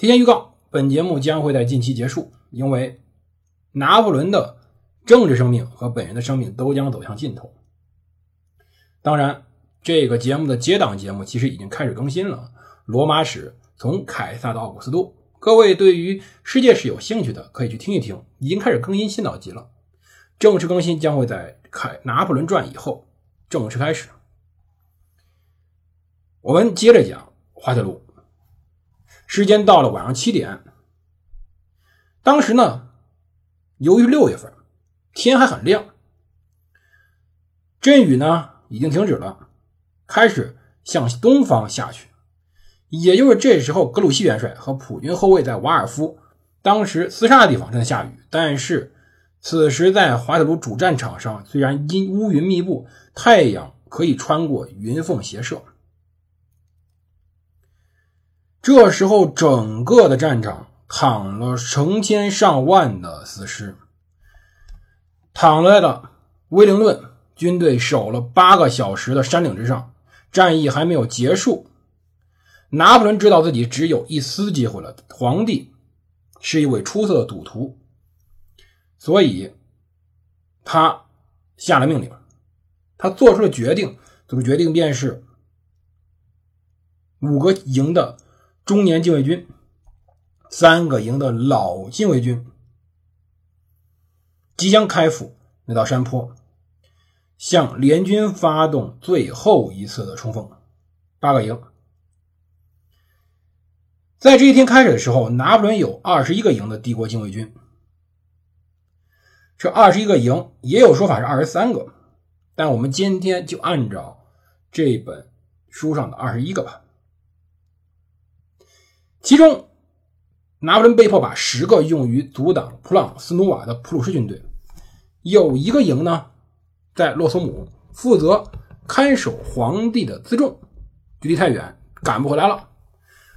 提前预告，本节目将会在近期结束，因为拿破仑的政治生命和本人的生命都将走向尽头。当然，这个节目的接档节目其实已经开始更新了，《罗马史从凯撒到奥古斯都》。各位对于世界史有兴趣的，可以去听一听，已经开始更新新导集了。正式更新将会在《凯拿破仑传》以后正式开始。我们接着讲滑铁卢。时间到了晚上七点，当时呢，由于六月份，天还很亮，阵雨呢。已经停止了，开始向东方下去。也就是这时候，格鲁希元帅和普军后卫在瓦尔夫当时厮杀的地方正在下雨。但是此时在滑铁卢主战场上，虽然阴乌云密布，太阳可以穿过云缝斜射。这时候，整个的战场躺了成千上万的死尸，躺在了威灵顿。军队守了八个小时的山岭之上，战役还没有结束。拿破仑知道自己只有一丝机会了。皇帝是一位出色的赌徒，所以他下了命令。他做出了决定，这个决定便是五个营的中年禁卫军，三个营的老禁卫军，即将开赴那道山坡。向联军发动最后一次的冲锋，八个营。在这一天开始的时候，拿破仑有二十一个营的帝国禁卫军。这二十一个营也有说法是二十三个，但我们今天就按照这本书上的二十一个吧。其中，拿破仑被迫把十个用于阻挡普朗斯努瓦的普鲁士军队，有一个营呢。在洛索姆负责看守皇帝的辎重，距离太远，赶不回来了。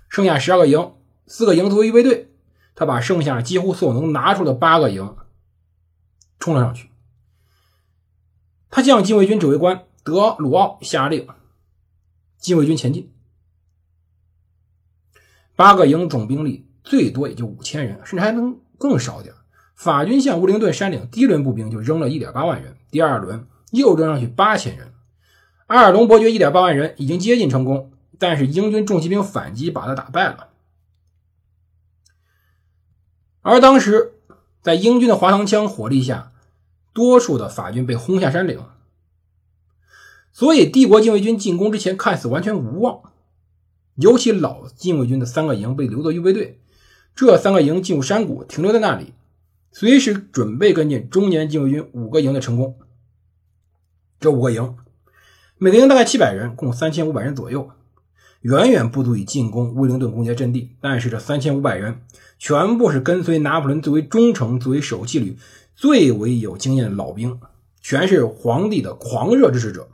剩下十二个营，四个营作为预备队，他把剩下几乎所能拿出的八个营冲了上去。他向禁卫军指挥官德鲁奥下令，禁卫军前进。八个营总兵力最多也就五千人，甚至还能更少点。法军向乌灵顿山岭第一轮步兵就扔了一点八万人，第二轮又扔上去八千人。阿尔隆伯爵一点八万人已经接近成功，但是英军重骑兵反击把他打败了。而当时在英军的滑膛枪火力下，多数的法军被轰下山岭，所以帝国禁卫军进攻之前看似完全无望。尤其老禁卫军的三个营被留作预备队，这三个营进入山谷，停留在那里。随时准备跟进中年禁卫军五个营的成功。这五个营，每个营大概七百人，共三千五百人左右，远远不足以进攻威灵顿攻坚阵地。但是这三千五百人全部是跟随拿破仑最为忠诚、最为守纪律、最为有经验的老兵，全是皇帝的狂热支持者。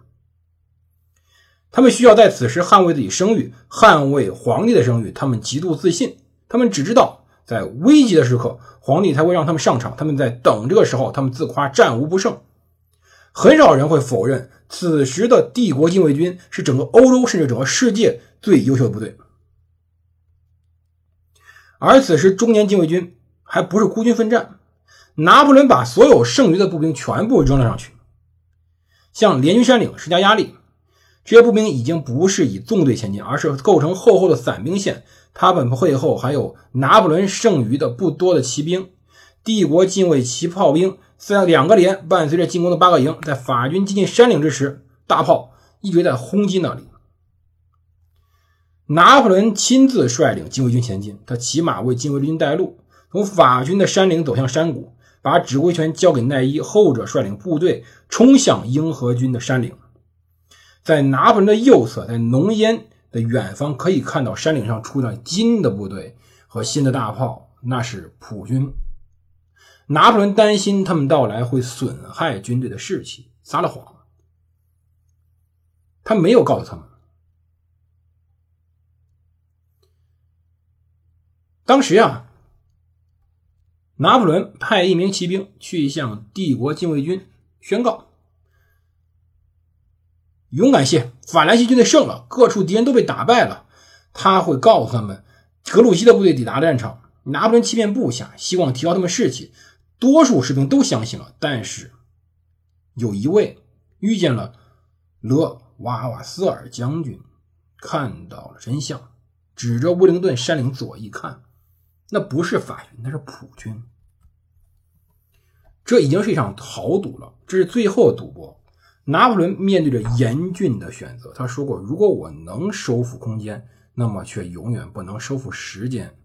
他们需要在此时捍卫自己声誉，捍卫皇帝的声誉。他们极度自信，他们只知道。在危急的时刻，皇帝才会让他们上场。他们在等这个时候，他们自夸战无不胜。很少人会否认，此时的帝国禁卫军是整个欧洲甚至整个世界最优秀的部队。而此时，中年禁卫军还不是孤军奋战，拿破仑把所有剩余的步兵全部扔了上去，向联军山岭施加压力。这些步兵已经不是以纵队前进，而是构成厚厚的散兵线。他们会后还有拿破仑剩余的不多的骑兵，帝国禁卫骑炮兵三两个连伴随着进攻的八个营，在法军接近山岭之时，大炮一直在轰击那里。拿破仑亲自率领禁卫军前进，他骑马为禁卫军带路，从法军的山岭走向山谷，把指挥权交给奈伊，后者率领部队冲向英荷军的山岭。在拿破仑的右侧，在浓烟的远方可以看到山岭上出现金的部队和新的大炮，那是普军。拿破仑担心他们到来会损害军队的士气，撒了谎。他没有告诉他们。当时啊，拿破仑派一名骑兵去向帝国禁卫军宣告：“勇敢些，法兰西军队胜了，各处敌人都被打败了。”他会告诉他们，格鲁希的部队抵达战场，拿破仑欺骗部下，希望提高他们士气。多数士兵都相信了，但是有一位遇见了勒瓦瓦斯尔将军，看到了真相，指着威灵顿山岭左一看。那不是法军，那是普军。这已经是一场豪赌了，这是最后的赌博。拿破仑面对着严峻的选择，他说过：“如果我能收复空间，那么却永远不能收复时间。”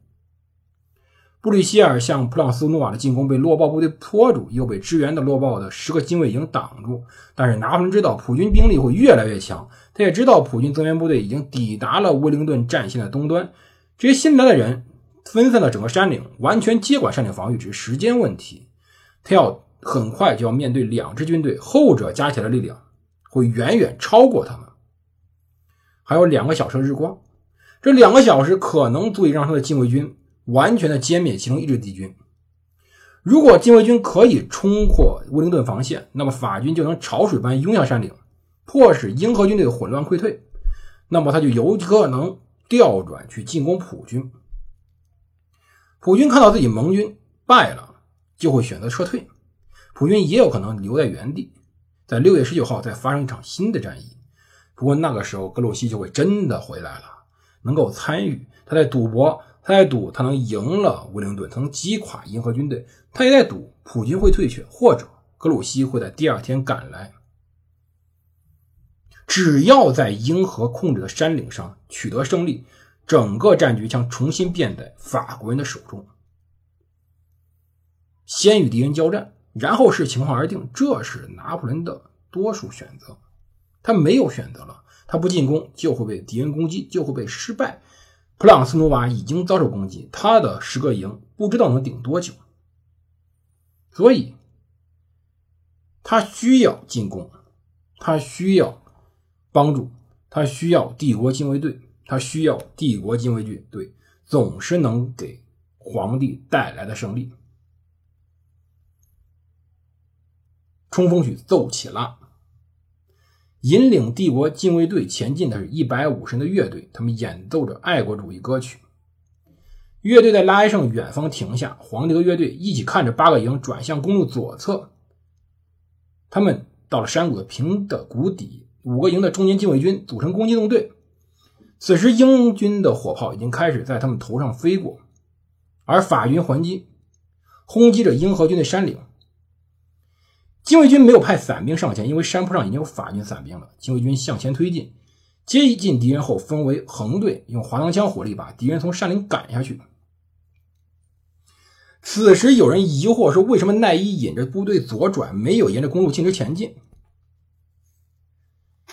布吕希尔向普朗斯诺瓦的进攻被洛鲍部队拖住，又被支援的洛鲍的十个精卫营挡住。但是拿破仑知道普军兵力会越来越强，他也知道普军增援部队已经抵达了威灵顿战线的东端。这些新来的人。分散了整个山岭，完全接管山岭防御只是时间问题。他要很快就要面对两支军队，后者加起来的力量会远远超过他们。还有两个小时日光，这两个小时可能足以让他的禁卫军完全的歼灭其中一支敌军。如果禁卫军可以冲破威灵顿防线，那么法军就能潮水般涌向山顶，迫使英荷军队混乱溃退。那么他就有可能调转去进攻普军。普军看到自己盟军败了，就会选择撤退；普军也有可能留在原地，在六月十九号再发生一场新的战役。不过那个时候，格鲁希就会真的回来了，能够参与。他在赌博，他在赌他能赢了威灵顿，他能击垮银河军队。他也在赌普军会退却，或者格鲁希会在第二天赶来。只要在英荷控制的山岭上取得胜利。整个战局将重新变在法国人的手中，先与敌人交战，然后视情况而定。这是拿破仑的多数选择，他没有选择了，他不进攻就会被敌人攻击，就会被失败。普朗斯努瓦已经遭受攻击，他的十个营不知道能顶多久，所以他需要进攻，他需要帮助，他需要帝国禁卫队。他需要帝国禁卫军队总是能给皇帝带来的胜利。冲锋曲奏起了，引领帝国禁卫队前进的是一百五十人的乐队，他们演奏着爱国主义歌曲。乐队在拉埃圣远方停下，皇帝和乐队一起看着八个营转向公路左侧。他们到了山谷的平的谷底，五个营的中间禁卫军组成攻击纵队。此时，英军的火炮已经开始在他们头上飞过，而法军还击，轰击着英荷军的山岭。禁卫军没有派伞兵上前，因为山坡上已经有法军伞兵了。禁卫军向前推进，接近敌人后分为横队，用滑膛枪火力把敌人从山林赶下去。此时，有人疑惑说：“为什么奈伊引着部队左转，没有沿着公路径直前进？”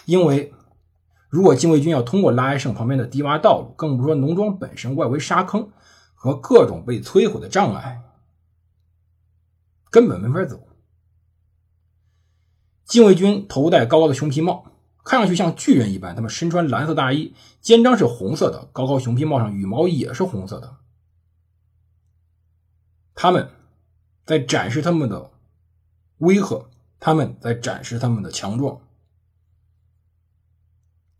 因为。如果禁卫军要通过拉埃圣旁边的低洼道路，更不说农庄本身外围沙坑和各种被摧毁的障碍，根本没法走。禁卫军头戴高高的熊皮帽，看上去像巨人一般。他们身穿蓝色大衣，肩章是红色的，高高熊皮帽上羽毛也是红色的。他们在展示他们的威吓，他们在展示他们的强壮。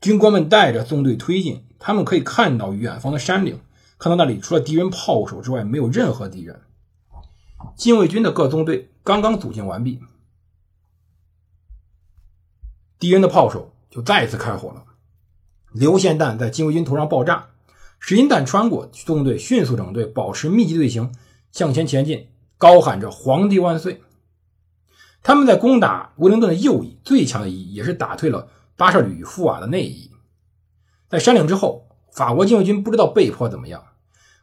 军官们带着纵队推进，他们可以看到远方的山岭，看到那里除了敌人炮手之外，没有任何敌人。禁卫军的各纵队刚刚组建完毕，敌人的炮手就再次开火了。流线弹在禁卫军头上爆炸，石英弹穿过，纵队迅速整队，保持密集队形向前前进，高喊着“皇帝万岁”。他们在攻打威灵顿的右翼，最强的一翼，也是打退了。巴舍吕富瓦的内翼，在山岭之后，法国禁卫军不知道被迫怎么样。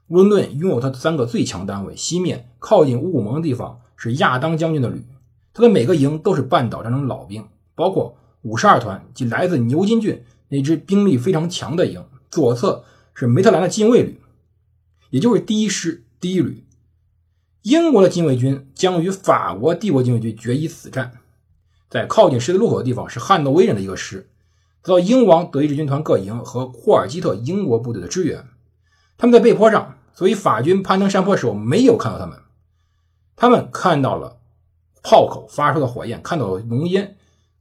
乌伦顿拥有他的三个最强单位，西面靠近五五盟的地方是亚当将军的旅，他的每个营都是半岛战争老兵，包括五十二团及来自牛津郡那支兵力非常强的营，左侧是梅特兰的禁卫旅，也就是第一师第一旅。英国的禁卫军将与法国帝国禁卫军决一死战。在靠近十字路口的地方是汉诺威人的一个师，得到英王德意志军团各营和霍尔基特英国部队的支援。他们在背坡上，所以法军攀登山坡的时候没有看到他们。他们看到了炮口发出的火焰，看到了浓烟，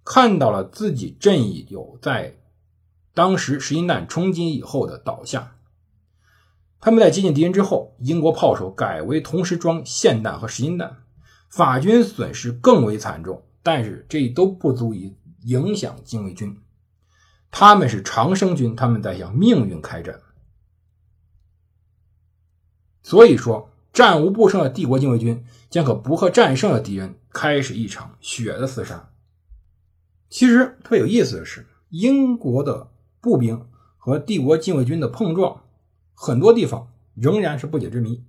看到了自己阵役有在当时实心弹冲击以后的倒下。他们在接近敌人之后，英国炮手改为同时装霰弹和实心弹，法军损失更为惨重。但是这都不足以影响禁卫军，他们是长生军，他们在向命运开战。所以说，战无不胜的帝国禁卫军将和不可战胜的敌人开始一场血的厮杀。其实特别有意思的是，英国的步兵和帝国禁卫军的碰撞，很多地方仍然是不解之谜。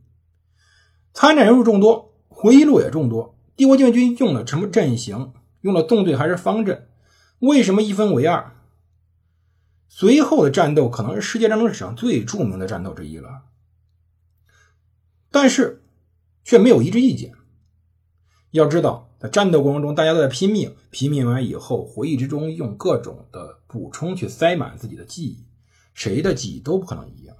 参战人数众多，回忆录也众多。帝国禁卫军用了什么阵型？用了纵队还是方阵？为什么一分为二？随后的战斗可能是世界战争史上最著名的战斗之一了。但是却没有一致意见。要知道，在战斗过程中，大家都在拼命，拼命完以后，回忆之中用各种的补充去塞满自己的记忆，谁的记忆都不可能一样。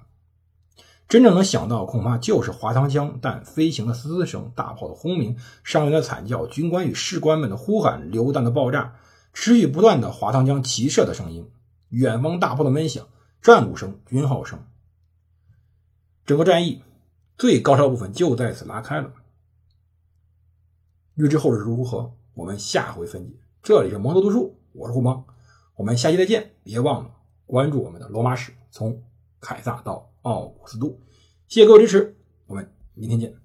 真正能想到，恐怕就是滑膛枪弹飞行的嘶嘶声、大炮的轰鸣、伤员的惨叫、军官与士官们的呼喊、榴弹的爆炸、持续不断的滑膛枪齐射的声音、远方大炮的闷响、战鼓声、军号声。整个战役最高潮部分就在此拉开了。预知后事如何，我们下回分解。这里是蒙头读书，我是胡蒙，我们下期再见。别忘了关注我们的罗马史，从凯撒到。奥古斯都，谢谢各位支持，我们明天见。